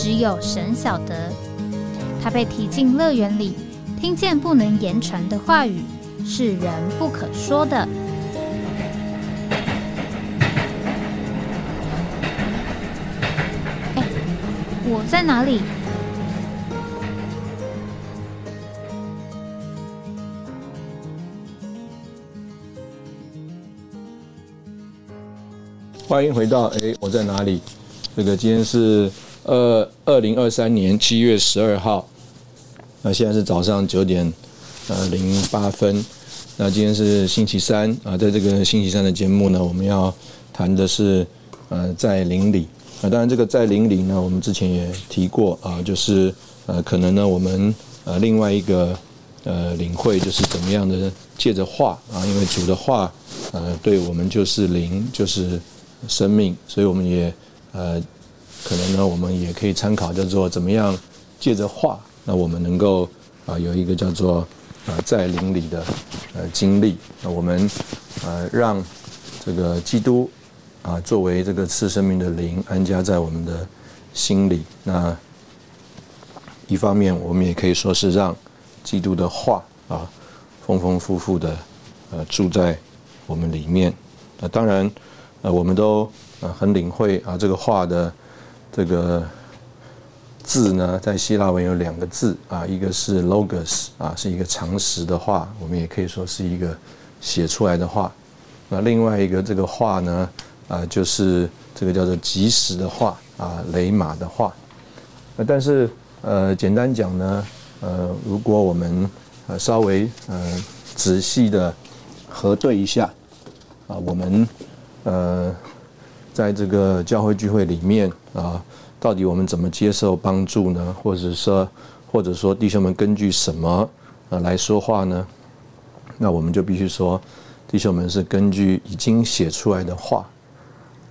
只有神晓得，他被提进乐园里，听见不能言传的话语，是人不可说的。哎，我在哪里？欢迎回到哎，我在哪里？这个今天是。二二零二三年七月十二号，那现在是早上九点呃零八分。那今天是星期三啊，在这个星期三的节目呢，我们要谈的是呃在邻里啊。当然，这个在邻里呢，我们之前也提过啊，就是呃可能呢，我们呃另外一个呃领会就是怎么样的借着话啊，因为主的话呃对我们就是灵，就是生命，所以我们也呃。可能呢，我们也可以参考叫做怎么样借着话，那我们能够啊有一个叫做啊在灵里的呃经历。那我们呃让这个基督啊作为这个赐生命的灵安家在我们的心里。那一方面，我们也可以说是让基督的话啊丰丰富富的呃住在我们里面。那当然呃我们都呃很领会啊这个话的。这个字呢，在希腊文有两个字啊，一个是 logos 啊，是一个常识的话，我们也可以说是一个写出来的话。那另外一个这个话呢，啊，就是这个叫做即时的话啊，雷马的话。那但是呃，简单讲呢，呃，如果我们稍微呃仔细的核对一下啊，我们呃。在这个教会聚会里面啊，到底我们怎么接受帮助呢？或者说，或者说弟兄们根据什么啊来说话呢？那我们就必须说，弟兄们是根据已经写出来的话。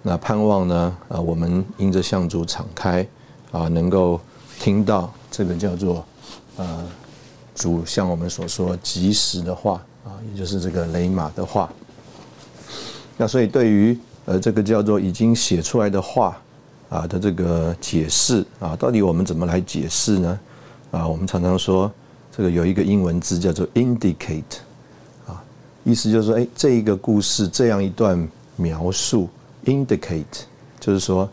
那盼望呢啊，我们因着向主敞开啊，能够听到这个叫做呃主像我们所说及时的话啊，也就是这个雷马的话。那所以对于呃，这个叫做已经写出来的话啊的这个解释啊，到底我们怎么来解释呢？啊，我们常常说这个有一个英文字叫做 indicate，啊，意思就是说，哎，这一个故事这样一段描述，indicate 就是说，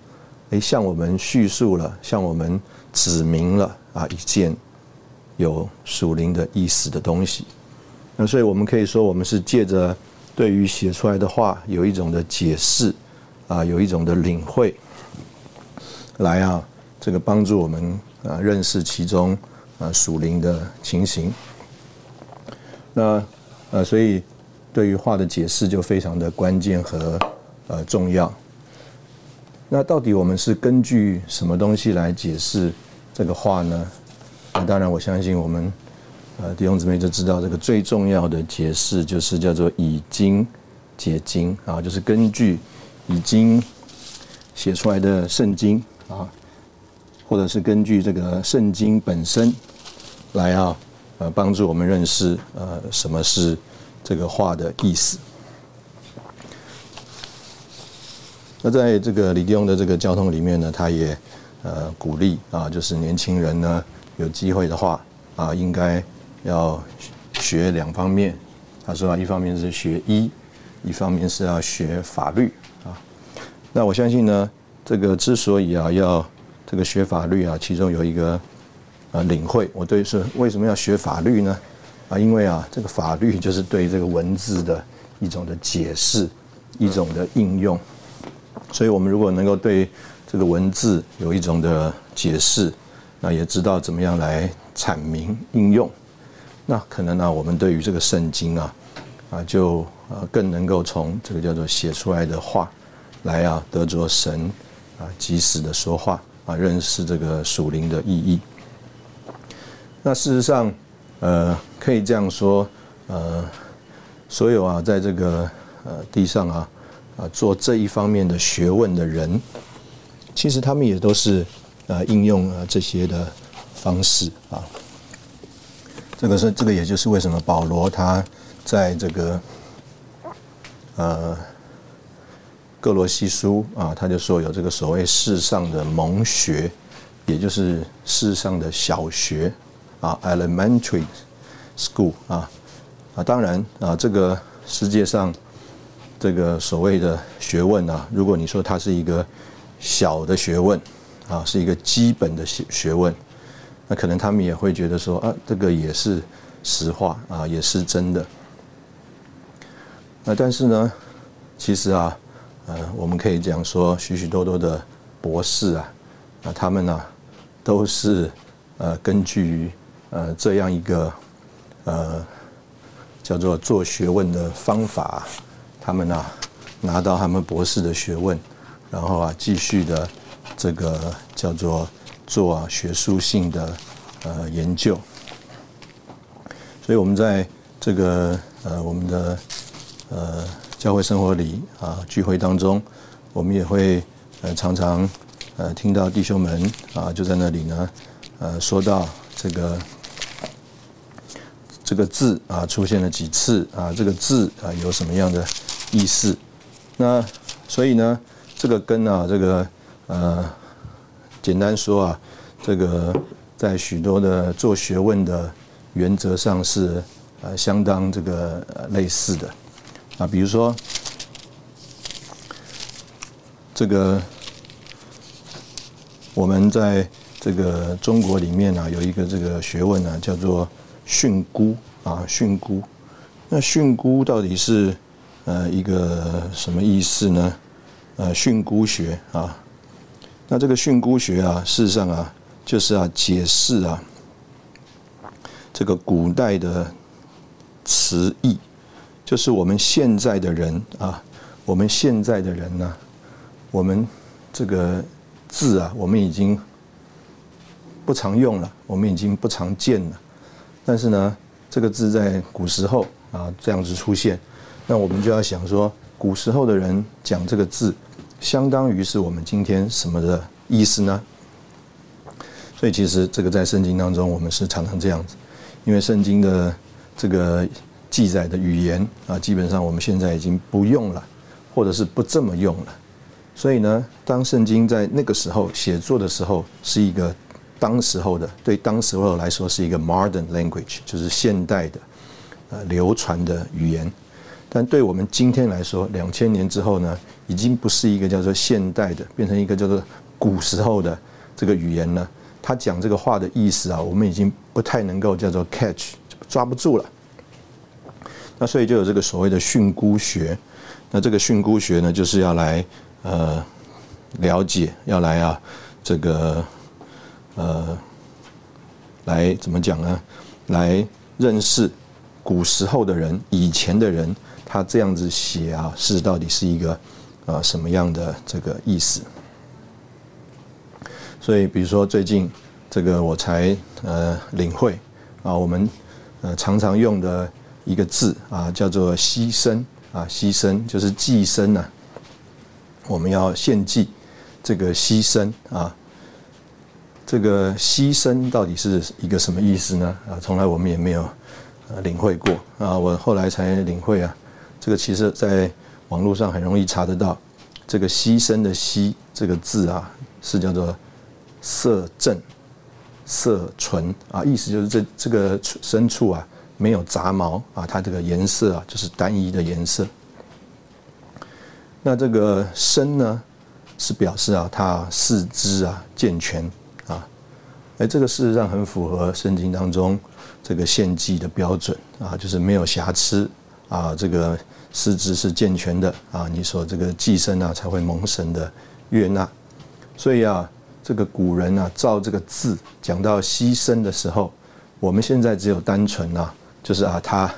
哎，向我们叙述了，向我们指明了啊一件有属灵的意思的东西。那所以我们可以说，我们是借着。对于写出来的话，有一种的解释，啊，有一种的领会，来啊，这个帮助我们啊认识其中啊属灵的情形。那呃，所以对于话的解释就非常的关键和呃重要。那到底我们是根据什么东西来解释这个话呢？那当然，我相信我们。呃，弟兄姊妹就知道这个最重要的解释就是叫做以经解经啊，就是根据已经写出来的圣经啊，或者是根据这个圣经本身来啊，呃，帮助我们认识呃什么是这个话的意思。那在这个李弟兄的这个交通里面呢，他也呃鼓励啊，就是年轻人呢有机会的话啊，应该。要学两方面，他说啊，一方面是学医，一方面是要学法律啊。那我相信呢，这个之所以啊要这个学法律啊，其中有一个啊领会，我对是为什么要学法律呢？啊，因为啊，这个法律 就是对这个文字的一种的解释，一种的应用。所以我们如果能够对这个文字有一种的解释，那也知道怎么样来阐明应用。那可能呢，我们对于这个圣经啊，啊，就呃更能够从这个叫做写出来的话来啊，得着神啊及时的说话啊，认识这个属灵的意义。那事实上，呃，可以这样说，呃，所有啊，在这个呃地上啊啊做这一方面的学问的人，其实他们也都是呃应用了这些的方式啊。这个是这个，也就是为什么保罗他在这个呃。各罗西书啊，他就说有这个所谓世上的蒙学，也就是世上的小学啊，elementary school 啊啊，当然啊，这个世界上这个所谓的学问啊，如果你说它是一个小的学问啊，是一个基本的学学问，那可能他们也会觉得说啊，这个也是实话啊，也是真的。那但是呢，其实啊。呃，我们可以讲说，许许多多的博士啊，啊，他们呢，都是呃根据呃这样一个呃叫做做学问的方法，他们呢拿到他们博士的学问，然后啊继续的这个叫做做啊学术性的呃研究，所以我们在这个呃我们的呃。教会生活里啊，聚会当中，我们也会呃常常呃听到弟兄们啊就在那里呢，呃说到这个这个字啊出现了几次啊，这个字啊有什么样的意思？那所以呢，这个根啊这个呃简单说啊，这个在许多的做学问的原则上是呃相当这个类似的。啊，比如说，这个我们在这个中国里面呢，有一个这个学问呢，叫做训诂啊，训诂。那训诂到底是呃一个什么意思呢？呃，训诂学啊，那这个训诂学啊，事实上啊，就是啊解释啊这个古代的词义。就是我们现在的人啊，我们现在的人呢，我们这个字啊，我们已经不常用了，我们已经不常见了。但是呢，这个字在古时候啊这样子出现，那我们就要想说，古时候的人讲这个字，相当于是我们今天什么的意思呢？所以其实这个在圣经当中，我们是常常这样子，因为圣经的这个。记载的语言啊，基本上我们现在已经不用了，或者是不这么用了。所以呢，当圣经在那个时候写作的时候，是一个当时候的，对当时候来说是一个 modern language，就是现代的呃流传的语言。但对我们今天来说，两千年之后呢，已经不是一个叫做现代的，变成一个叫做古时候的这个语言了。他讲这个话的意思啊，我们已经不太能够叫做 catch，抓不住了。那所以就有这个所谓的训诂学，那这个训诂学呢，就是要来呃了解，要来啊这个呃来怎么讲呢？来认识古时候的人，以前的人，他这样子写啊，是到底是一个啊什么样的这个意思？所以比如说最近这个我才呃领会啊，我们呃常常用的。一个字啊，叫做牺牲啊，牺牲就是寄生呐。我们要献祭，这个牺牲啊，这个牺牲到底是一个什么意思呢？啊，从来我们也没有领会过啊，我后来才领会啊。这个其实在网络上很容易查得到，这个牺牲的牺这个字啊，是叫做色正色纯啊，意思就是这这个牲畜啊。没有杂毛啊，它这个颜色啊就是单一的颜色。那这个身呢，是表示啊，它四肢啊健全啊，哎，这个事实上很符合圣经当中这个献祭的标准啊，就是没有瑕疵啊，这个四肢是健全的啊，你说这个寄生啊才会蒙神的悦纳。所以啊，这个古人啊造这个字讲到牺牲的时候，我们现在只有单纯啊。就是啊，他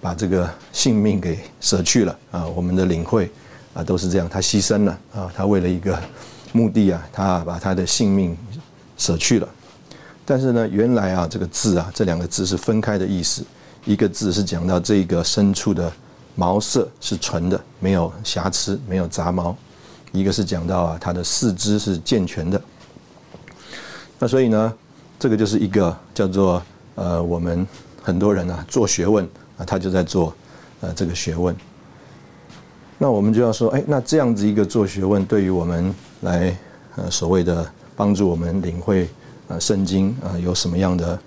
把这个性命给舍去了啊，我们的领会啊都是这样，他牺牲了啊，他为了一个目的啊，他把他的性命舍去了。但是呢，原来啊，这个字啊，这两个字是分开的意思。一个字是讲到这个牲畜的毛色是纯的，没有瑕疵，没有杂毛；一个是讲到啊，它的四肢是健全的。那所以呢，这个就是一个叫做呃，我们很多人啊做学问啊，他就在做呃这个学问。那我们就要说，哎，那这样子一个做学问，对于我们来呃所谓的帮助我们领会呃圣经啊，有什么样的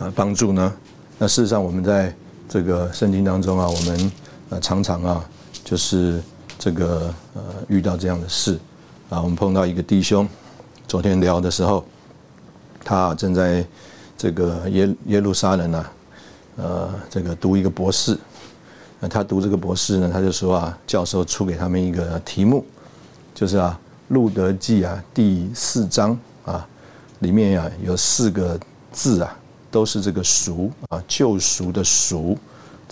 呃帮助呢？那事实上，我们在这个圣经当中啊，我们呃常常啊，就是这个呃遇到这样的事啊，我们碰到一个弟兄，昨天聊的时候，他正在这个耶耶路撒冷啊，呃，这个读一个博士。那他读这个博士呢，他就说啊，教授出给他们一个题目，就是啊，《路德记》啊第四章啊，里面呀有四个字啊。都是这个“赎”啊，救赎的“赎”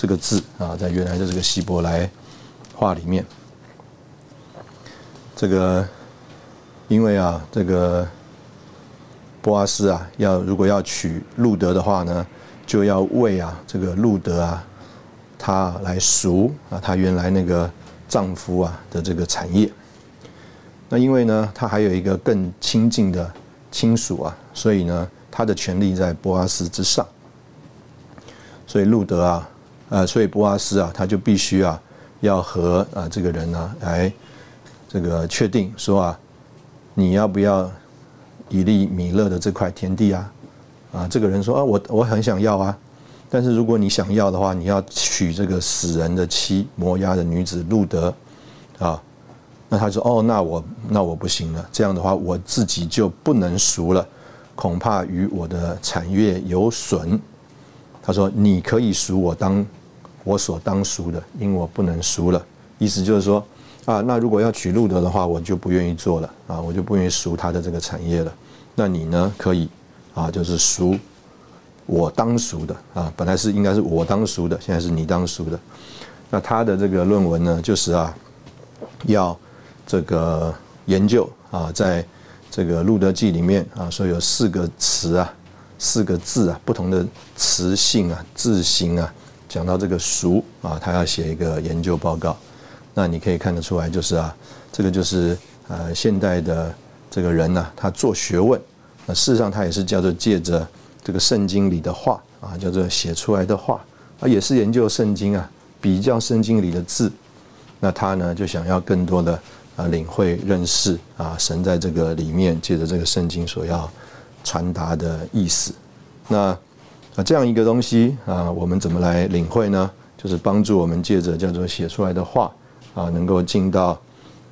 这个字啊，在原来的这个希伯来话里面，这个因为啊，这个波阿斯啊，要如果要娶路德的话呢，就要为啊这个路德啊，他来赎啊，他原来那个丈夫啊的这个产业。那因为呢，他还有一个更亲近的亲属啊，所以呢。他的权力在波阿斯之上，所以路德啊，呃，所以波阿斯啊，他就必须啊，要和啊这个人呢来这个确定说啊，你要不要以利米勒的这块田地啊？啊，这个人说啊，我我很想要啊，但是如果你想要的话，你要娶这个死人的妻摩押的女子路德啊，那他说哦，那我那我不行了，这样的话我自己就不能赎了。恐怕与我的产业有损。他说：“你可以赎我当我所当赎的，因我不能赎了。”意思就是说，啊，那如果要娶路德的话，我就不愿意做了啊，我就不愿意赎他的这个产业了。那你呢？可以啊，就是赎我当赎的啊，本来是应该是我当赎的，现在是你当赎的。那他的这个论文呢，就是啊，要这个研究啊，在。这个《路德记》里面啊，说有四个词啊，四个字啊，不同的词性啊、字形啊，讲到这个“熟”啊，他要写一个研究报告。那你可以看得出来，就是啊，这个就是呃，现代的这个人呢，他做学问，那事实上他也是叫做借着这个圣经里的话啊，叫做写出来的话啊，也是研究圣经啊，比较圣经里的字。那他呢，就想要更多的。啊，领会认识啊，神在这个里面借着这个圣经所要传达的意思。那啊，这样一个东西啊，我们怎么来领会呢？就是帮助我们借着叫做写出来的话啊，能够进到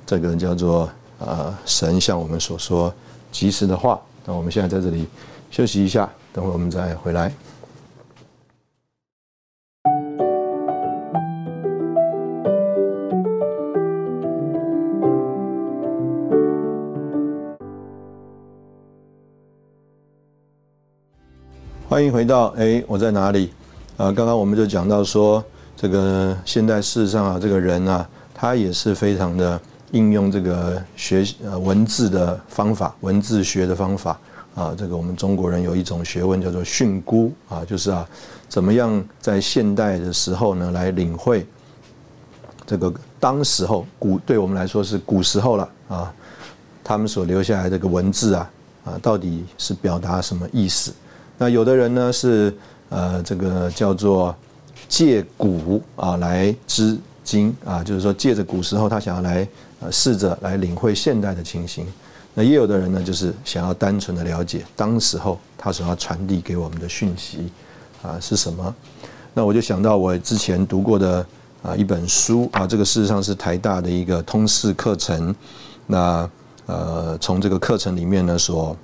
这个叫做啊神向我们所说及时的话。那我们现在在这里休息一下，等会我们再回来。欢迎回到哎，我在哪里？啊，刚刚我们就讲到说，这个现代事实上啊，这个人啊，他也是非常的应用这个学呃文字的方法，文字学的方法啊。这个我们中国人有一种学问叫做训诂啊，就是啊，怎么样在现代的时候呢，来领会这个当时候古对我们来说是古时候了啊，他们所留下来这个文字啊啊，到底是表达什么意思？那有的人呢是呃这个叫做借古啊来知今啊，就是说借着古时候他想要来呃试着来领会现代的情形。那也有的人呢就是想要单纯的了解当时候他所要传递给我们的讯息啊是什么。那我就想到我之前读过的啊一本书啊，这个事实上是台大的一个通识课程。那呃从这个课程里面呢所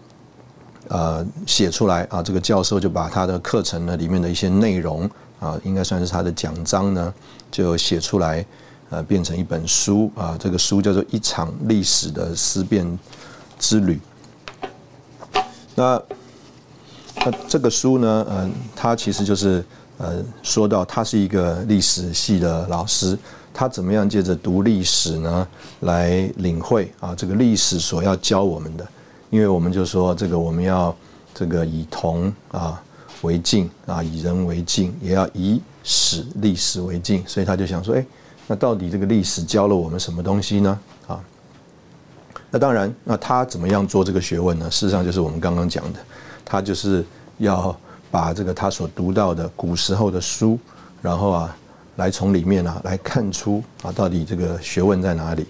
呃，写出来啊，这个教授就把他的课程呢里面的一些内容啊，应该算是他的讲章呢，就写出来，呃，变成一本书啊。这个书叫做《一场历史的思辨之旅》。那那这个书呢，嗯，他其实就是呃，说到他是一个历史系的老师，他怎么样借着读历史呢，来领会啊这个历史所要教我们的？因为我们就说这个我们要这个以铜啊为镜啊，以人为镜，也要以史历史为镜。所以他就想说，哎，那到底这个历史教了我们什么东西呢？啊，那当然，那他怎么样做这个学问呢？事实上就是我们刚刚讲的，他就是要把这个他所读到的古时候的书，然后啊。来从里面啊来看出啊到底这个学问在哪里？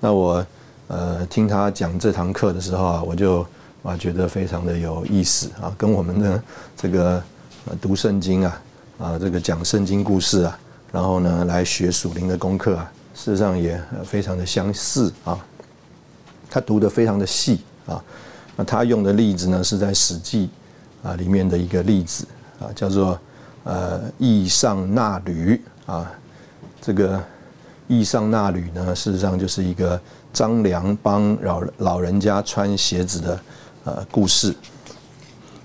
那我呃听他讲这堂课的时候啊，我就啊觉得非常的有意思啊，跟我们的这个读圣经啊啊这个讲圣经故事啊，然后呢来学属灵的功课啊，事实上也非常的相似啊。他读的非常的细啊，那他用的例子呢是在《史记》啊里面的一个例子啊，叫做呃易上纳履。啊，这个易上纳履呢，事实上就是一个张良帮老老人家穿鞋子的呃故事。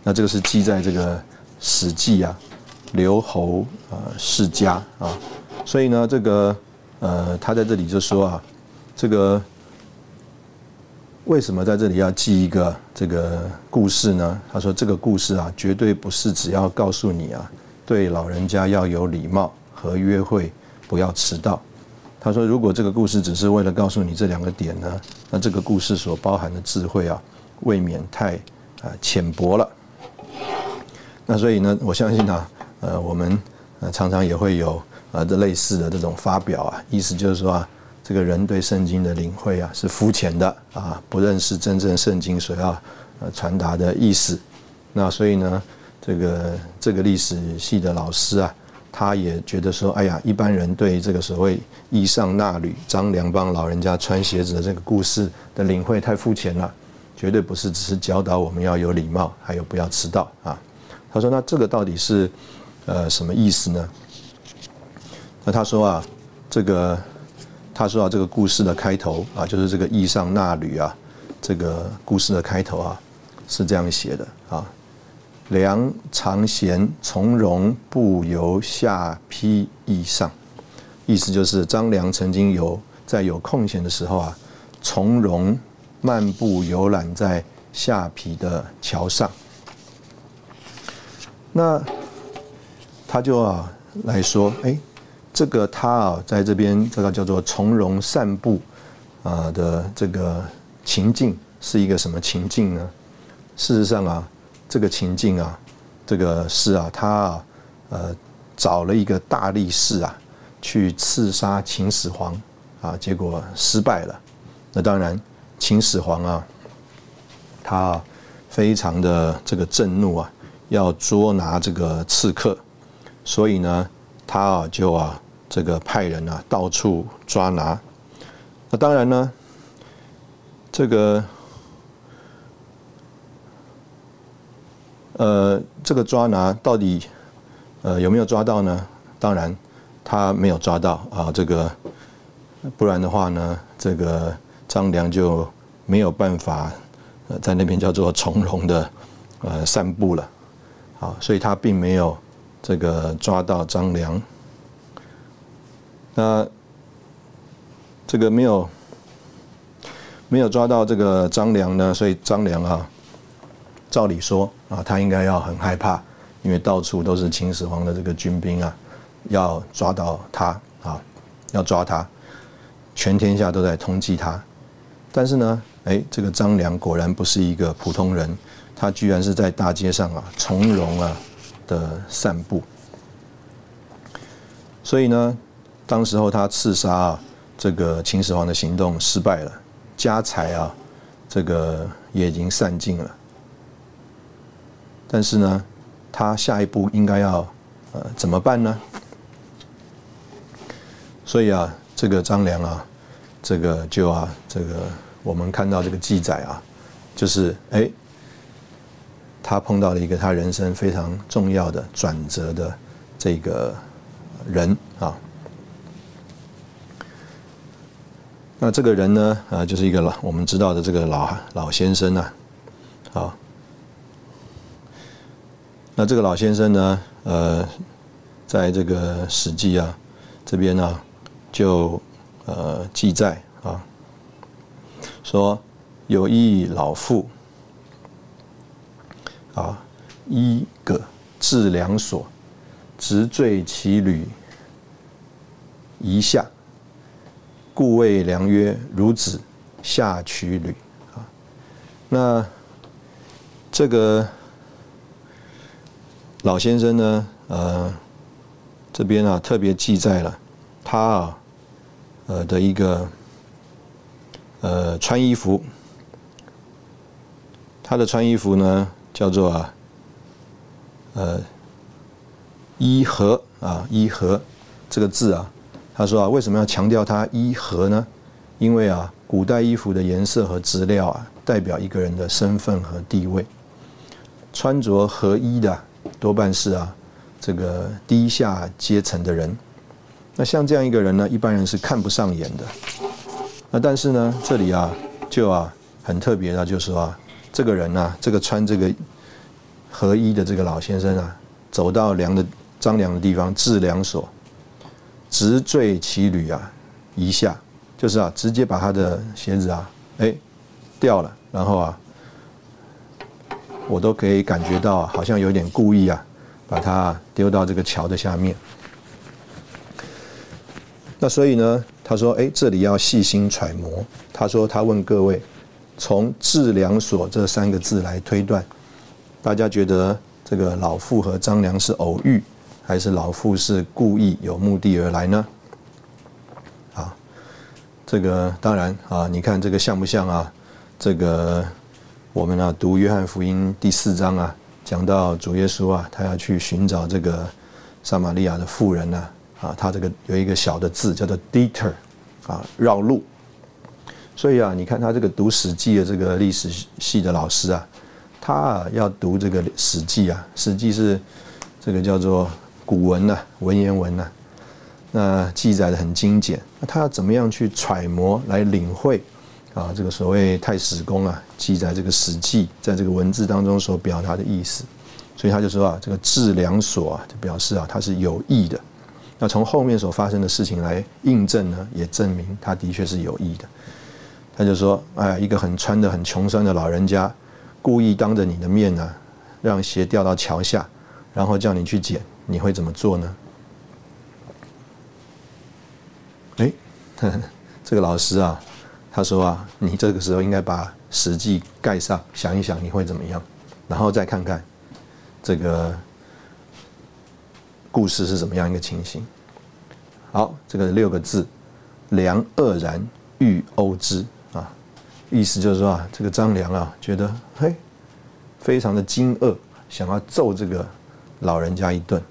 那这个是记在这个《史记》啊，刘侯啊世家啊，所以呢，这个呃他在这里就说啊，这个为什么在这里要记一个这个故事呢？他说这个故事啊，绝对不是只要告诉你啊，对老人家要有礼貌。和约会不要迟到。他说：“如果这个故事只是为了告诉你这两个点呢，那这个故事所包含的智慧啊，未免太啊浅薄了。那所以呢，我相信啊，呃，我们呃常常也会有呃这类似的这种发表啊，意思就是说啊，这个人对圣经的领会啊是肤浅的啊，不认识真正圣经所要传达的意思。那所以呢，这个这个历史系的老师啊。”他也觉得说：“哎呀，一般人对这个所谓‘衣上纳履’张良帮老人家穿鞋子的这个故事的领会太肤浅了，绝对不是只是教导我们要有礼貌，还有不要迟到啊。”他说：“那这个到底是呃什么意思呢？”那他说啊，这个他说啊，这个故事的开头啊，就是这个‘衣上纳履’啊，这个故事的开头啊，是这样写的啊。梁常贤从容步游下邳驿上，意思就是张良曾经有在有空闲的时候啊，从容漫步游览在下邳的桥上。那他就啊来说，哎，这个他啊在这边这个叫做从容散步啊的这个情境是一个什么情境呢？事实上啊。这个情境啊，这个是啊，他啊，呃，找了一个大力士啊，去刺杀秦始皇啊，结果失败了。那当然，秦始皇啊，他啊非常的这个震怒啊，要捉拿这个刺客，所以呢，他啊就啊这个派人啊到处抓拿。那当然呢，这个。呃，这个抓拿到底，呃，有没有抓到呢？当然，他没有抓到啊。这个，不然的话呢，这个张良就没有办法呃在那边叫做从容的呃散步了，啊，所以他并没有这个抓到张良。那这个没有没有抓到这个张良呢，所以张良啊。照理说啊，他应该要很害怕，因为到处都是秦始皇的这个军兵啊，要抓到他啊，要抓他，全天下都在通缉他。但是呢，哎，这个张良果然不是一个普通人，他居然是在大街上啊，从容啊的散步。所以呢，当时候他刺杀啊这个秦始皇的行动失败了，家财啊这个也已经散尽了。但是呢，他下一步应该要呃怎么办呢？所以啊，这个张良啊，这个就啊，这个我们看到这个记载啊，就是哎，他碰到了一个他人生非常重要的转折的这个人啊。那这个人呢，啊，就是一个老我们知道的这个老老先生啊，好。那这个老先生呢？呃，在这个《史记》啊这边呢，就呃记载啊，说有一老妇啊，一个治良所，直坠其履一下，故谓良曰：“孺子下取履。”啊，那这个老先生呢，呃。这边啊，特别记载了他啊，呃的一个呃穿衣服，他的穿衣服呢叫做啊，呃衣和啊衣和这个字啊，他说啊，为什么要强调它衣和呢？因为啊，古代衣服的颜色和质料啊，代表一个人的身份和地位，穿着合一的多半是啊。这个低下阶层的人，那像这样一个人呢，一般人是看不上眼的。那但是呢，这里啊，就啊很特别的，就是说啊，这个人呢，这个穿这个合一的这个老先生啊，走到梁的张良的地方，治梁所，直坠其履啊，一下就是啊，直接把他的鞋子啊，哎掉了，然后啊，我都可以感觉到好像有点故意啊。把它丢到这个桥的下面。那所以呢，他说：“哎，这里要细心揣摩。”他说：“他问各位，从‘治良所’这三个字来推断，大家觉得这个老妇和张良是偶遇，还是老妇是故意有目的而来呢？”啊，这个当然啊，你看这个像不像啊？这个我们啊读约翰福音第四章啊。讲到主耶稣啊，他要去寻找这个撒玛利亚的妇人呢，啊，他这个有一个小的字叫做 deter，啊，绕路。所以啊，你看他这个读《史记》的这个历史系的老师啊，他啊要读这个《史记》啊，《史记》是这个叫做古文呐，文言文呐，那记载的很精简。那他要怎么样去揣摩来领会？啊，这个所谓太史公啊，记载这个《史记》在这个文字当中所表达的意思，所以他就说啊，这个治良所啊，就表示啊，他是有意的。那从后面所发生的事情来印证呢，也证明他的确是有意的。他就说，哎，一个很穿的很穷酸的老人家，故意当着你的面呢，让鞋掉到桥下，然后叫你去捡，你会怎么做呢？哎，这个老师啊。他说啊，你这个时候应该把《史记》盖上，想一想你会怎么样，然后再看看这个故事是怎么样一个情形。好，这个六个字，梁愕然欲殴之啊，意思就是说啊，这个张良啊，觉得嘿，非常的惊愕，想要揍这个老人家一顿。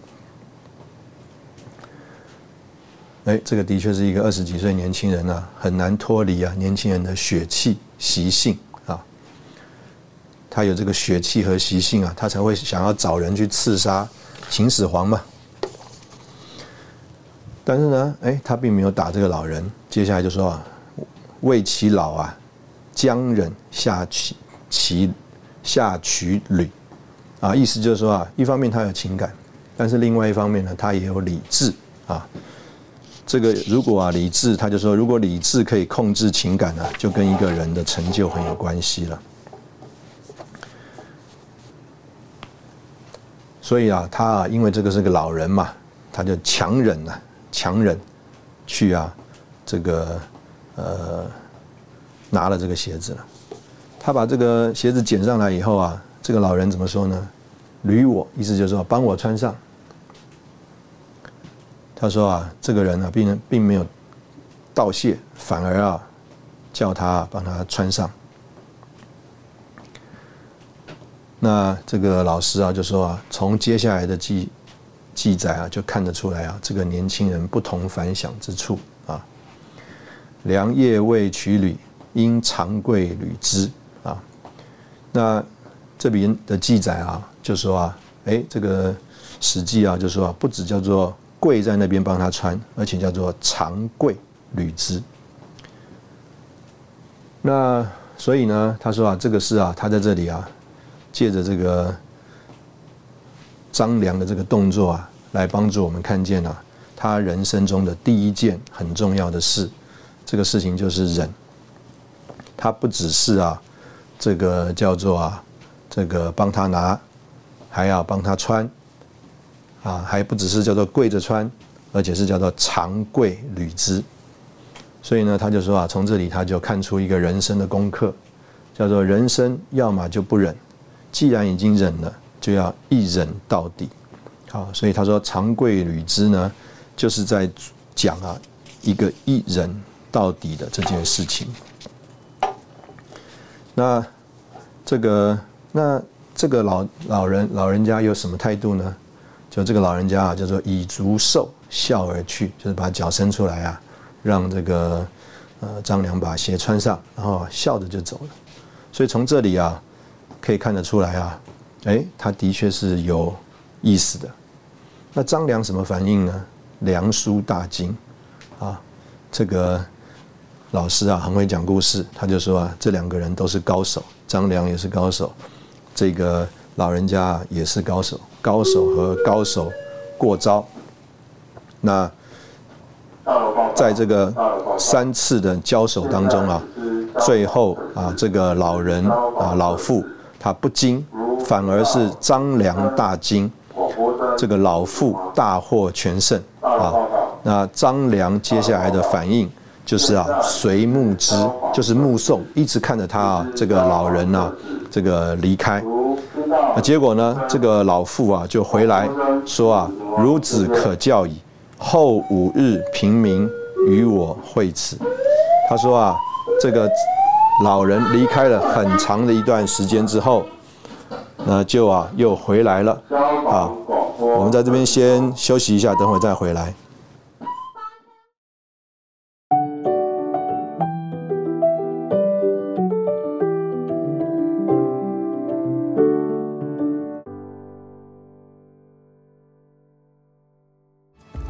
哎，这个的确是一个二十几岁年轻人啊，很难脱离啊年轻人的血气习性啊。他有这个血气和习性啊，他才会想要找人去刺杀秦始皇嘛。但是呢，哎，他并没有打这个老人。接下来就说啊，为其老啊，将忍下取其下取履啊，意思就是说啊，一方面他有情感，但是另外一方面呢，他也有理智啊。这个如果啊理智，他就说，如果理智可以控制情感呢，就跟一个人的成就很有关系了。所以啊，他啊，因为这个是个老人嘛，他就强忍啊，强忍去啊，这个呃拿了这个鞋子了。他把这个鞋子捡上来以后啊，这个老人怎么说呢？捋我，意思就是说帮我穿上。他说啊，这个人呢，并并没有道谢，反而啊，叫他帮他穿上。那这个老师啊，就说啊，从接下来的记记载啊，就看得出来啊，这个年轻人不同凡响之处啊。良夜未娶履，因长跪履之啊。那这边的记载啊，就说啊，哎，这个史记啊，就说啊，不止叫做。跪在那边帮他穿，而且叫做长跪履之。那所以呢，他说啊，这个是啊，他在这里啊，借着这个张良的这个动作啊，来帮助我们看见啊，他人生中的第一件很重要的事，这个事情就是忍。他不只是啊，这个叫做啊，这个帮他拿，还要帮他穿，啊，还不只是叫做跪着穿，而且是叫做长跪履之。所以呢，他就说啊，从这里他就看出一个人生的功课，叫做人生要么就不忍，既然已经忍了，就要一忍到底。好，所以他说长跪履之呢。就是在讲啊，一个一人到底的这件事情。那这个那这个老老人老人家有什么态度呢？就这个老人家啊，叫做以足受笑而去，就是把脚伸出来啊，让这个呃张良把鞋穿上，然后笑着就走了。所以从这里啊，可以看得出来啊，哎，他的确是有意思的。那张良什么反应呢？良书大惊，啊，这个老师啊很会讲故事，他就说啊，这两个人都是高手，张良也是高手，这个老人家也是高手，高手和高手过招，那在这个三次的交手当中啊，最后啊，这个老人啊老妇他不惊，反而是张良大惊。这个老妇大获全胜啊！那张良接下来的反应就是啊，随目之，就是目送，一直看着他啊，这个老人啊，这个离开。那结果呢，这个老妇啊就回来说啊，孺子可教矣，后五日平明与我会此。他说啊，这个老人离开了很长的一段时间之后，那就啊又回来了啊。我们在这边先休息一下，等会再回来。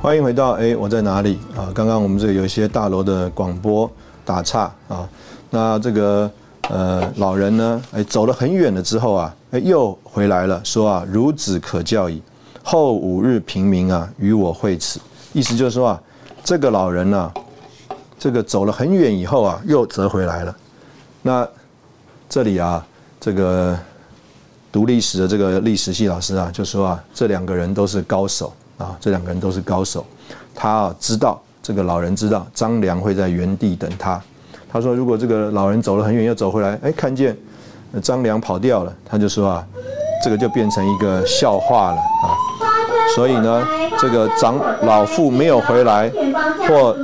欢迎回到哎，我在哪里啊？刚刚我们这有一些大楼的广播打岔啊。那这个呃老人呢，哎走了很远了之后啊，哎又回来了，说啊孺子可教矣。后五日平明啊，与我会此，意思就是说啊，这个老人呢，这个走了很远以后啊，又折回来了。那这里啊，这个读历史的这个历史系老师啊，就说啊，这两个人都是高手啊，这两个人都是高手。他知道这个老人知道张良会在原地等他。他说，如果这个老人走了很远又走回来，哎，看见张良跑掉了，他就说啊，这个就变成一个笑话了啊。所以呢，这个张老妇没有回来，或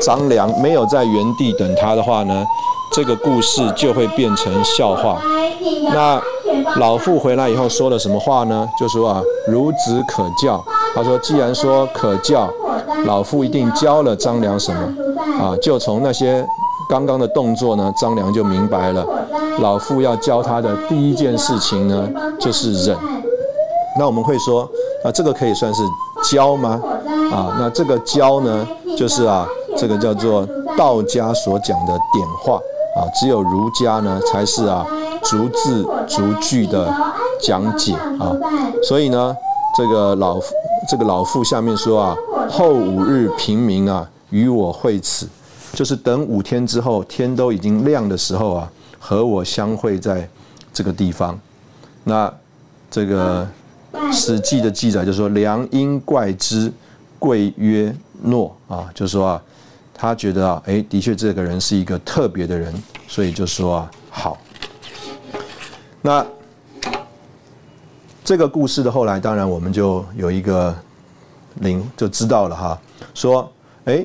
张良没有在原地等他的话呢，这个故事就会变成笑话。那老妇回来以后说了什么话呢？就说啊，孺子可教。他说，既然说可教，老夫一定教了张良什么啊？就从那些刚刚的动作呢，张良就明白了，老夫要教他的第一件事情呢，就是忍。那我们会说。啊，这个可以算是教吗？啊，那这个教呢，就是啊，这个叫做道家所讲的点化啊，只有儒家呢才是啊逐字逐句的讲解啊。所以呢，这个老这个老妇下面说啊，后五日平明啊，与我会此，就是等五天之后天都已经亮的时候啊，和我相会在这个地方。那这个。《史记》的记载就说：“良因怪之，贵曰诺。”啊，就说啊，他觉得啊，哎，的确这个人是一个特别的人，所以就说啊，好。那这个故事的后来，当然我们就有一个灵就知道了哈，说，哎，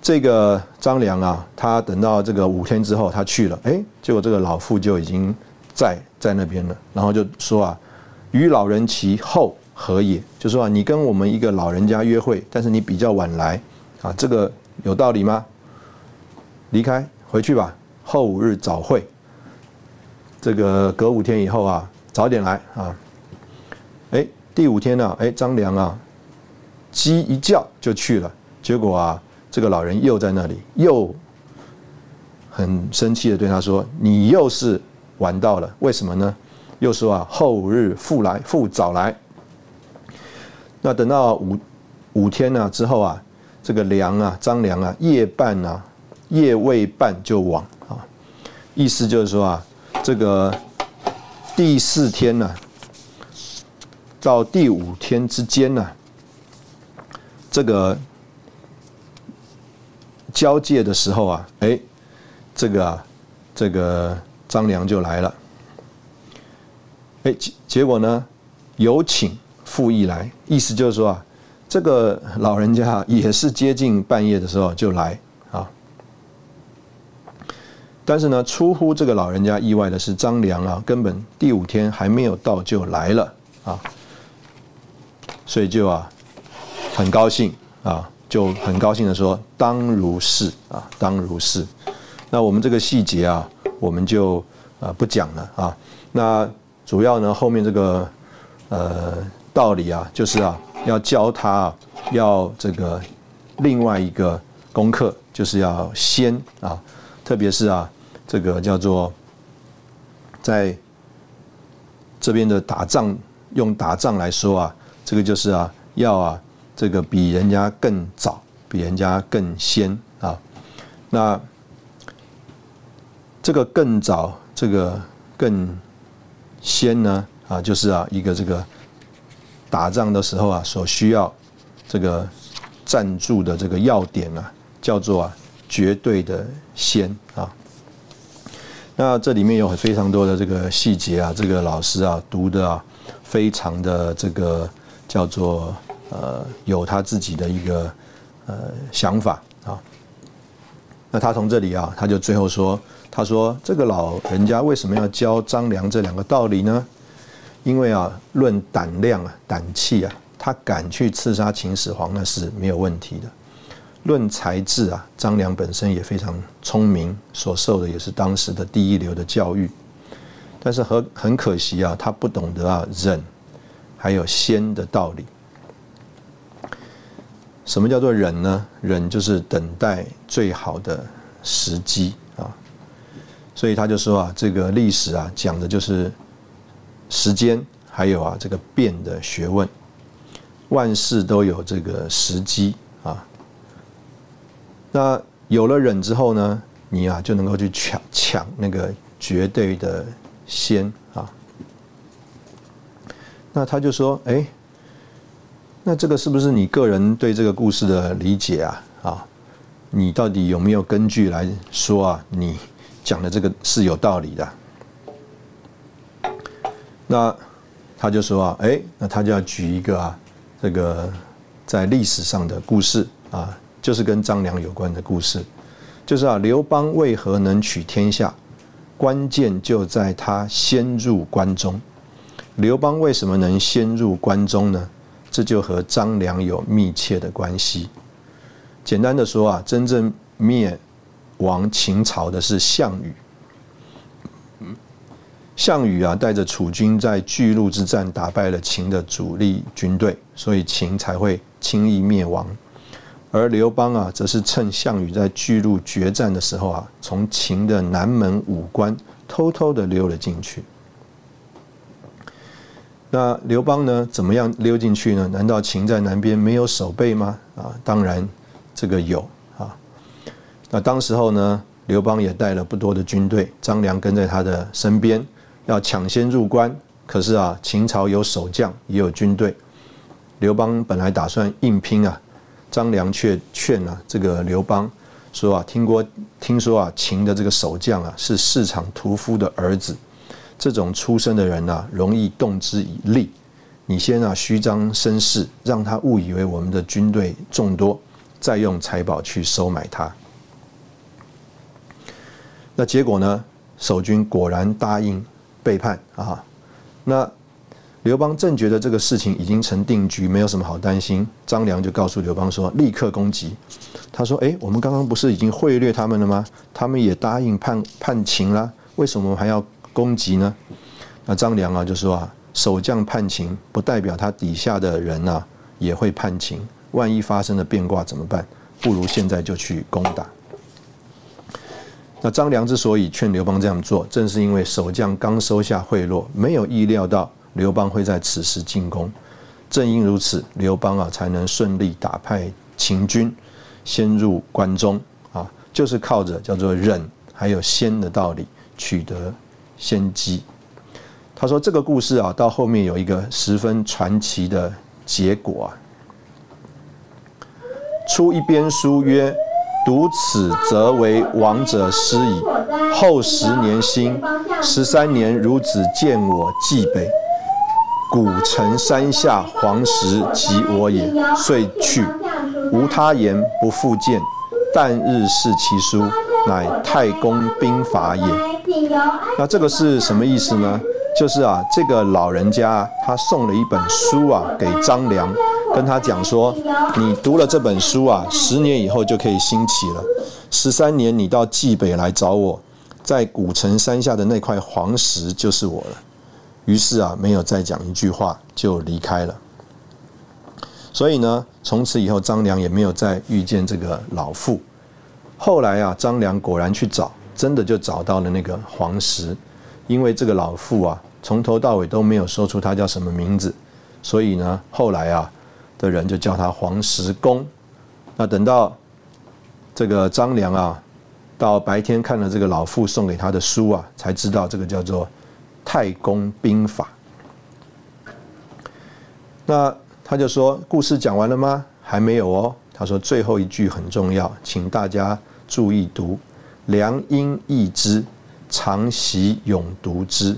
这个张良啊，他等到这个五天之后，他去了，哎，结果这个老妇就已经在在那边了，然后就说啊。与老人其后何也？就说啊，你跟我们一个老人家约会，但是你比较晚来，啊，这个有道理吗？离开回去吧，后五日早会。这个隔五天以后啊，早点来啊。第五天呢，哎，张良啊，鸡一叫就去了，结果啊，这个老人又在那里，又很生气的对他说：“你又是晚到了，为什么呢？”又说啊，后日复来，复早来。那等到五五天呢之后啊，这个梁啊，张良啊，夜半啊，夜未半就亡啊。意思就是说啊，这个第四天呢，到第五天之间呢，这个交界的时候啊，哎，这个啊，这个张良就来了。哎，结结果呢，有请复议来，意思就是说啊。这个老人家也是接近半夜的时候就来啊，但是呢，出乎这个老人家意外的是，张良啊，根本第五天还没有到就来了啊，所以就啊很高兴啊，就很高兴的说：“当如是啊，当如是。”那我们这个细节啊，我们就啊不讲了啊。那主要呢，后面这个呃道理啊，就是啊。要教他啊，要这个另外一个功课，就是要先啊，特别是啊，这个叫做在这边的打仗，用打仗来说啊，这个就是啊，要啊，这个比人家更早，比人家更先啊。那这个更早，这个更先呢啊，就是啊，一个这个。打仗的时候啊，所需要这个赞助的这个要点啊，叫做啊绝对的先啊。那这里面有非常多的这个细节啊，这个老师啊读的啊非常的这个叫做呃有他自己的一个呃想法啊。那他从这里啊，他就最后说，他说这个老人家为什么要教张良这两个道理呢？因为啊，论胆量啊、胆气啊，他敢去刺杀秦始皇那是没有问题的。论才智啊，张良本身也非常聪明，所受的也是当时的第一流的教育。但是很很可惜啊，他不懂得啊忍，还有先的道理。什么叫做忍呢？忍就是等待最好的时机啊。所以他就说啊，这个历史啊，讲的就是。时间还有啊，这个变的学问，万事都有这个时机啊。那有了忍之后呢，你啊就能够去抢抢那个绝对的先。那他就说：“哎，那这个是不是你个人对这个故事的理解啊？啊，你到底有没有根据来说啊？你讲的这个是有道理的？”那他就说啊，哎，那他就要举一个啊，这个在历史上的故事啊，就是跟张良有关的故事，就是啊，刘邦为何能取天下？关键就在他先入关中。刘邦为什么能先入关中呢？这就和张良有密切的关系。简单的说啊，真正灭亡秦朝的是项羽。项羽啊，带着楚军在巨鹿之战打败了秦的主力军队，所以秦才会轻易灭亡。而刘邦啊，则是趁项羽在巨鹿决战的时候啊，从秦的南门五关偷偷的溜了进去。那刘邦呢，怎么样溜进去呢？难道秦在南边没有守备吗？啊，当然这个有啊。那当时候呢，刘邦也带了不多的军队，张良跟在他的身边。要抢先入关，可是啊，秦朝有守将，也有军队。刘邦本来打算硬拼啊，张良却劝啊，这个刘邦说啊，听过听说啊，秦的这个守将啊，是市场屠夫的儿子，这种出身的人呐，容易动之以利。你先啊，虚张声势，让他误以为我们的军队众多，再用财宝去收买他。那结果呢？守军果然答应。背叛啊！那刘邦正觉得这个事情已经成定局，没有什么好担心。张良就告诉刘邦说：“立刻攻击。”他说：“哎，我们刚刚不是已经会略他们了吗？他们也答应叛叛秦了，为什么还要攻击呢？”那张良啊就说：“啊，守将叛秦，不代表他底下的人呐也会叛秦。万一发生了变卦怎么办？不如现在就去攻打。”那张良之所以劝刘邦这样做，正是因为守将刚收下贿赂，没有意料到刘邦会在此时进攻。正因如此，刘邦啊才能顺利打败秦军，先入关中啊，就是靠着叫做忍还有先的道理取得先机。他说这个故事啊，到后面有一个十分传奇的结果啊。出一边书曰：“读此则为王者师矣。”后十年兴，十三年孺子见我冀北，古城山下黄石即我也，遂去，无他言，不复见。但日视其书，乃太公兵法也。那这个是什么意思呢？就是啊，这个老人家他送了一本书啊给张良，跟他讲说，你读了这本书啊，十年以后就可以兴起了。十三年你到冀北来找我，在古城山下的那块黄石就是我了。于是啊，没有再讲一句话就离开了。所以呢，从此以后张良也没有再遇见这个老妇。后来啊，张良果然去找，真的就找到了那个黄石，因为这个老妇啊。从头到尾都没有说出他叫什么名字，所以呢，后来啊的人就叫他黄石公。那等到这个张良啊，到白天看了这个老妇送给他的书啊，才知道这个叫做《太公兵法》。那他就说：“故事讲完了吗？还没有哦。”他说：“最后一句很重要，请大家注意读：‘良因益之，常习永读之。’”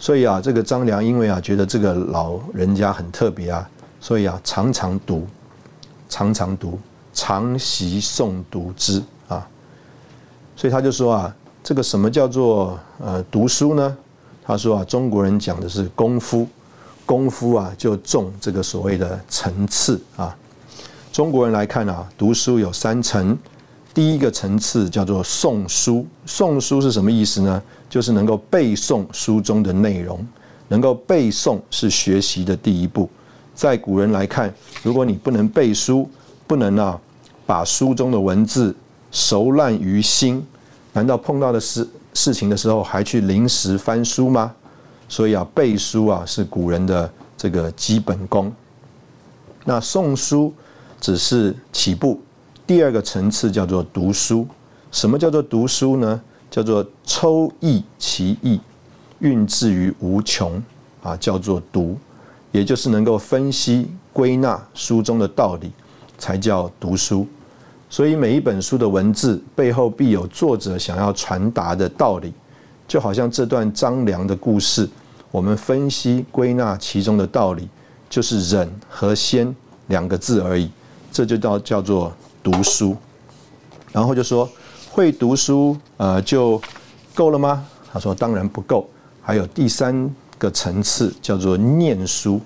所以啊，这个张良因为啊觉得这个老人家很特别啊，所以啊常常读，常常读，常习诵读之啊。所以他就说啊，这个什么叫做呃读书呢？他说啊，中国人讲的是功夫，功夫啊就重这个所谓的层次啊。中国人来看啊，读书有三层。第一个层次叫做诵书，诵书是什么意思呢？就是能够背诵书中的内容，能够背诵是学习的第一步。在古人来看，如果你不能背书，不能啊把书中的文字熟烂于心，难道碰到的事事情的时候还去临时翻书吗？所以啊，背书啊是古人的这个基本功。那诵书只是起步。第二个层次叫做读书，什么叫做读书呢？叫做抽意其意，运至于无穷啊，叫做读，也就是能够分析归纳书中的道理，才叫读书。所以每一本书的文字背后必有作者想要传达的道理，就好像这段张良的故事，我们分析归纳其中的道理，就是忍和先两个字而已，这就叫叫做。读书，然后就说会读书，呃，就够了吗？他说当然不够，还有第三个层次叫做念书。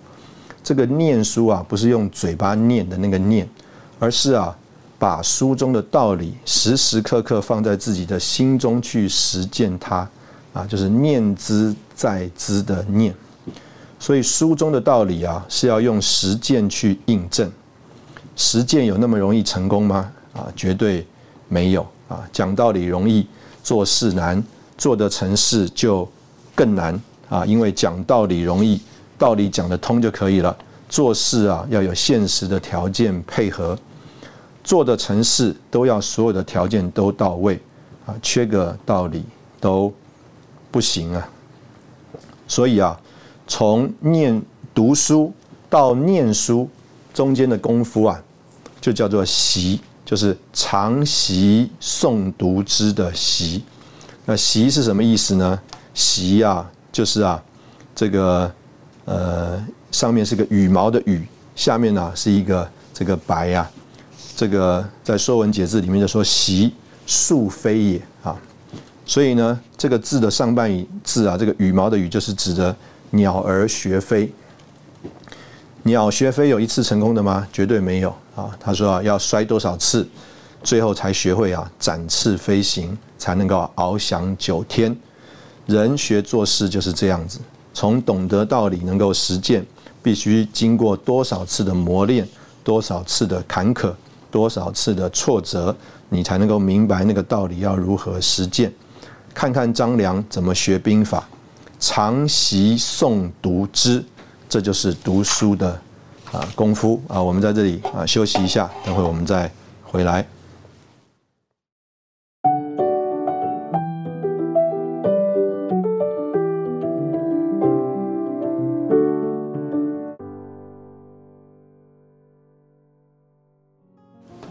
这个念书啊，不是用嘴巴念的那个念，而是啊，把书中的道理时时刻刻放在自己的心中去实践它，啊，就是念之在之的念。所以书中的道理啊，是要用实践去印证。实践有那么容易成功吗？啊，绝对没有啊！讲道理容易，做事难，做的成事就更难啊！因为讲道理容易，道理讲得通就可以了，做事啊要有现实的条件配合，做的成事都要所有的条件都到位啊，缺个道理都不行啊！所以啊，从念读书到念书中间的功夫啊。就叫做习，就是常习诵读之的习。那习是什么意思呢？习啊，就是啊，这个呃，上面是个羽毛的羽，下面呢是一个这个白呀。这个在《说文解字》里面就说“习，树飞也”啊。所以呢，这个字的上半字啊，这个羽毛的羽，就是指的鸟儿学飞。鸟学飞有一次成功的吗？绝对没有啊！他说啊，要摔多少次，最后才学会啊展翅飞行，才能够翱翔九天。人学做事就是这样子，从懂得道理能够实践，必须经过多少次的磨练，多少次的坎坷，多少次的挫折，你才能够明白那个道理要如何实践。看看张良怎么学兵法，常习诵读之。这就是读书的啊功夫啊，我们在这里啊休息一下，等会我们再回来。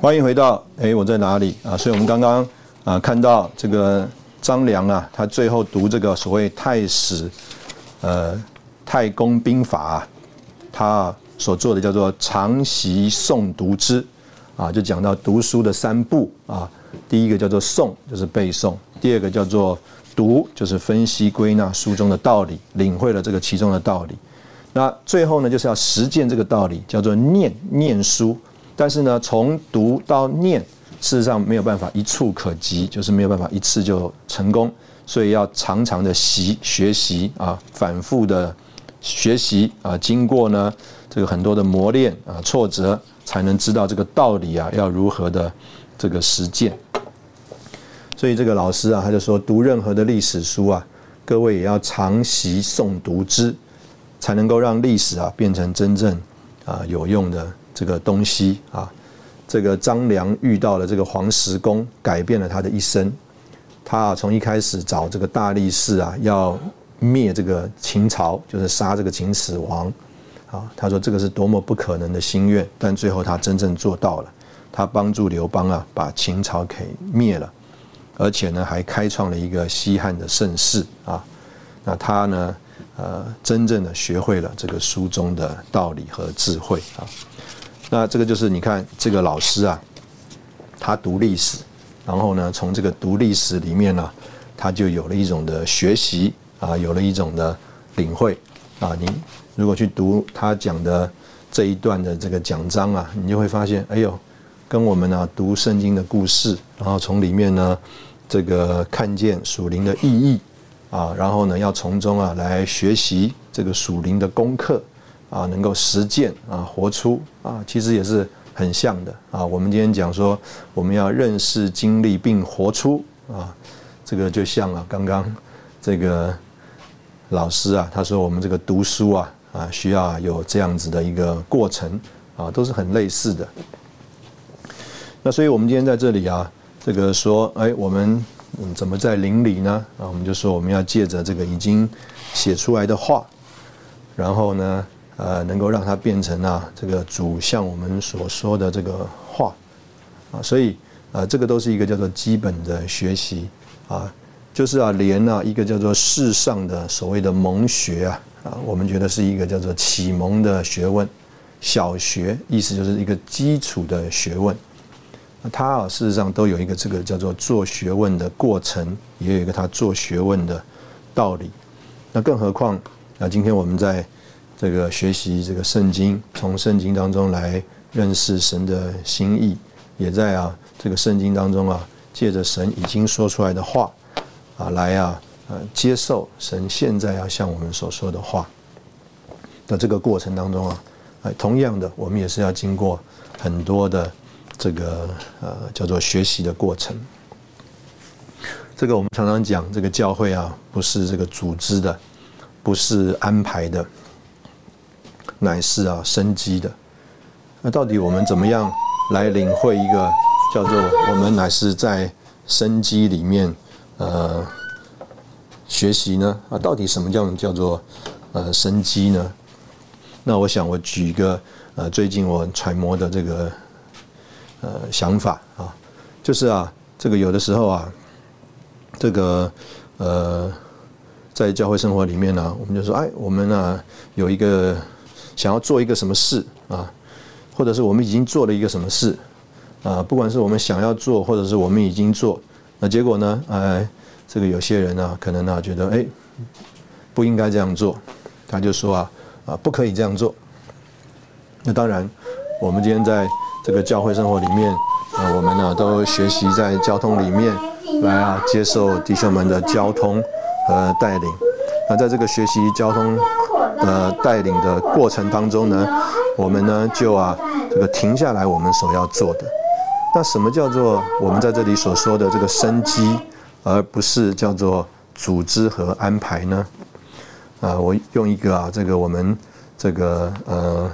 欢迎回到哎，我在哪里啊？所以我们刚刚啊看到这个张良啊，他最后读这个所谓太史呃太公兵法，他所做的叫做常习诵读之啊，就讲到读书的三步啊。第一个叫做诵，就是背诵；第二个叫做读，就是分析归纳书中的道理，领会了这个其中的道理。那最后呢，就是要实践这个道理，叫做念念书。但是呢，从读到念，事实上没有办法一触可及，就是没有办法一次就成功，所以要常常的习学习啊，反复的学习啊，经过呢这个很多的磨练啊、挫折，才能知道这个道理啊，要如何的这个实践。所以这个老师啊，他就说，读任何的历史书啊，各位也要常习诵读之，才能够让历史啊变成真正啊有用的。这个东西啊，这个张良遇到了这个黄石公，改变了他的一生。他啊，从一开始找这个大力士啊，要灭这个秦朝，就是杀这个秦始皇啊。他说这个是多么不可能的心愿，但最后他真正做到了。他帮助刘邦啊，把秦朝给灭了，而且呢，还开创了一个西汉的盛世啊。那他呢，呃，真正的学会了这个书中的道理和智慧啊。那这个就是你看这个老师啊，他读历史，然后呢，从这个读历史里面呢，他就有了一种的学习啊，有了一种的领会啊。你如果去读他讲的这一段的这个讲章啊，你就会发现，哎呦，跟我们呢读圣经的故事，然后从里面呢这个看见属灵的意义啊，然后呢要从中啊来学习这个属灵的功课。啊，能够实践啊，活出啊，其实也是很像的啊。我们今天讲说，我们要认识、经历并活出啊，这个就像啊，刚刚这个老师啊，他说我们这个读书啊啊，需要有这样子的一个过程啊，都是很类似的。那所以我们今天在这里啊，这个说，哎，我们怎么在灵里呢？啊，我们就说我们要借着这个已经写出来的话，然后呢？呃，能够让它变成啊，这个主像我们所说的这个话啊，所以啊，这个都是一个叫做基本的学习啊，就是啊，连啊一个叫做世上的所谓的蒙学啊啊，我们觉得是一个叫做启蒙的学问，小学意思就是一个基础的学问，那它啊事实上都有一个这个叫做做学问的过程，也有一个它做学问的道理，那更何况啊，今天我们在。这个学习这个圣经，从圣经当中来认识神的心意，也在啊这个圣经当中啊，借着神已经说出来的话啊，来啊呃接受神现在要向我们所说的话的这个过程当中啊，哎，同样的，我们也是要经过很多的这个呃叫做学习的过程。这个我们常常讲，这个教会啊，不是这个组织的，不是安排的。乃是啊，生机的。那到底我们怎么样来领会一个叫做我们乃是在生机里面呃学习呢？啊，到底什么叫叫做呃生机呢？那我想我举一个呃最近我揣摩的这个呃想法啊，就是啊，这个有的时候啊，这个呃在教会生活里面呢，我们就说，哎，我们呢有一个。想要做一个什么事啊，或者是我们已经做了一个什么事啊？不管是我们想要做，或者是我们已经做，那结果呢？哎，这个有些人呢，可能呢觉得哎，不应该这样做，他就说啊啊，不可以这样做。那当然，我们今天在这个教会生活里面啊，我们呢都学习在交通里面来啊，接受弟兄们的交通和带领。那在这个学习交通。呃，带领的过程当中呢，我们呢就啊这个停下来，我们所要做的。那什么叫做我们在这里所说的这个生机，而不是叫做组织和安排呢？啊，我用一个啊这个我们这个呃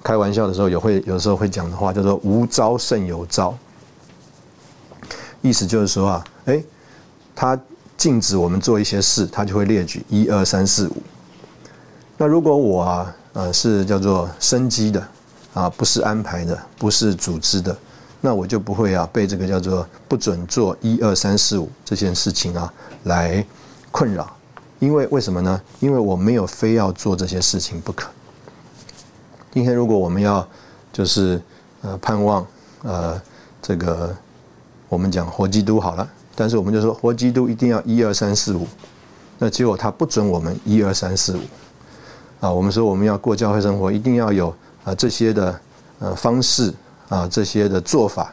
开玩笑的时候有会有时候会讲的话叫做“无招胜有招”，意思就是说啊，哎，他禁止我们做一些事，他就会列举一二三四五。那如果我啊，呃，是叫做生机的，啊，不是安排的，不是组织的，那我就不会啊被这个叫做不准做一二三四五这件事情啊来困扰。因为为什么呢？因为我没有非要做这些事情不可。今天如果我们要就是呃盼望呃这个我们讲活基督好了，但是我们就说活基督一定要一二三四五，那结果他不准我们一二三四五啊。我们说我们要过教会生活，一定要有啊这些的呃方式啊这些的做法，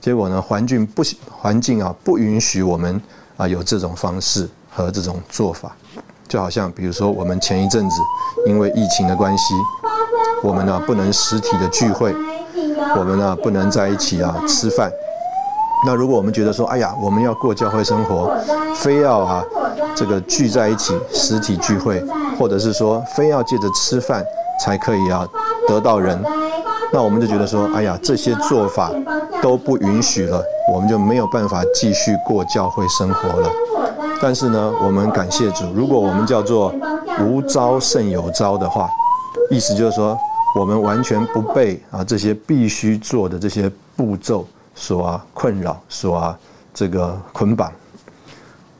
结果呢环境不环境啊不允许我们啊有这种方式。和这种做法，就好像比如说，我们前一阵子因为疫情的关系，我们呢不能实体的聚会，我们呢不能在一起啊吃饭。那如果我们觉得说，哎呀，我们要过教会生活，非要啊这个聚在一起实体聚会，或者是说非要借着吃饭才可以啊得到人，那我们就觉得说，哎呀，这些做法都不允许了，我们就没有办法继续过教会生活了。但是呢，我们感谢主。如果我们叫做无招胜有招的话，意思就是说，我们完全不被啊这些必须做的这些步骤所困扰，所这个捆绑。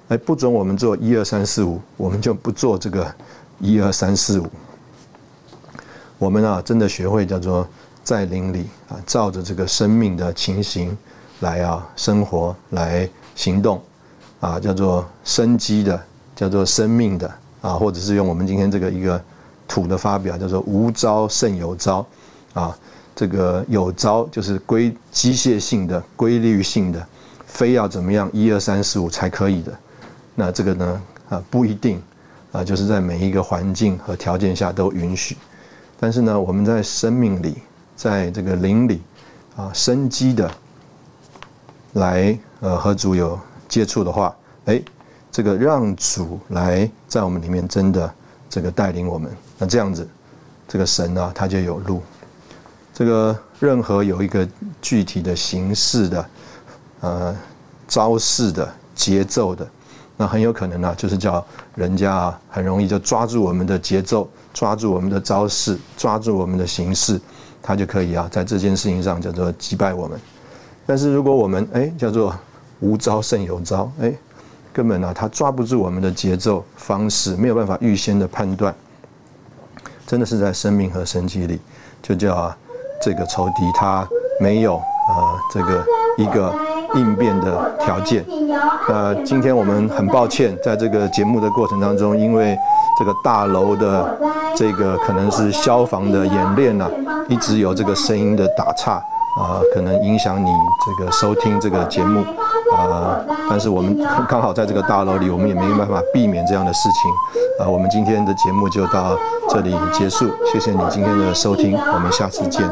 哎，不准我们做一二三四五，我们就不做这个一二三四五。我们啊，真的学会叫做在灵里啊，照着这个生命的情形来啊生活，来行动。啊，叫做生机的，叫做生命的啊，或者是用我们今天这个一个土的发表，叫做无招胜有招啊。这个有招就是规机械性的、规律性的，非要怎么样一二三四五才可以的。那这个呢啊不一定啊，就是在每一个环境和条件下都允许。但是呢，我们在生命里，在这个灵里啊，生机的来呃和主有。接触的话，哎，这个让主来在我们里面真的这个带领我们，那这样子，这个神啊，他就有路。这个任何有一个具体的形式的，呃，招式的节奏的，那很有可能呢，就是叫人家啊，很容易就抓住我们的节奏，抓住我们的招式，抓住我们的形式，他就可以啊，在这件事情上叫做击败我们。但是如果我们哎叫做无招胜有招，哎，根本呢，他抓不住我们的节奏方式，没有办法预先的判断，真的是在生命和神迹里，就叫啊，这个仇敌他没有呃这个一个应变的条件。呃，今天我们很抱歉，在这个节目的过程当中，因为这个大楼的这个可能是消防的演练呢，一直有这个声音的打岔。啊，可能影响你这个收听这个节目，呃，但是我们刚好在这个大楼里，我们也没有办法避免这样的事情，啊，我们今天的节目就到这里结束，谢谢你今天的收听，我们下次见。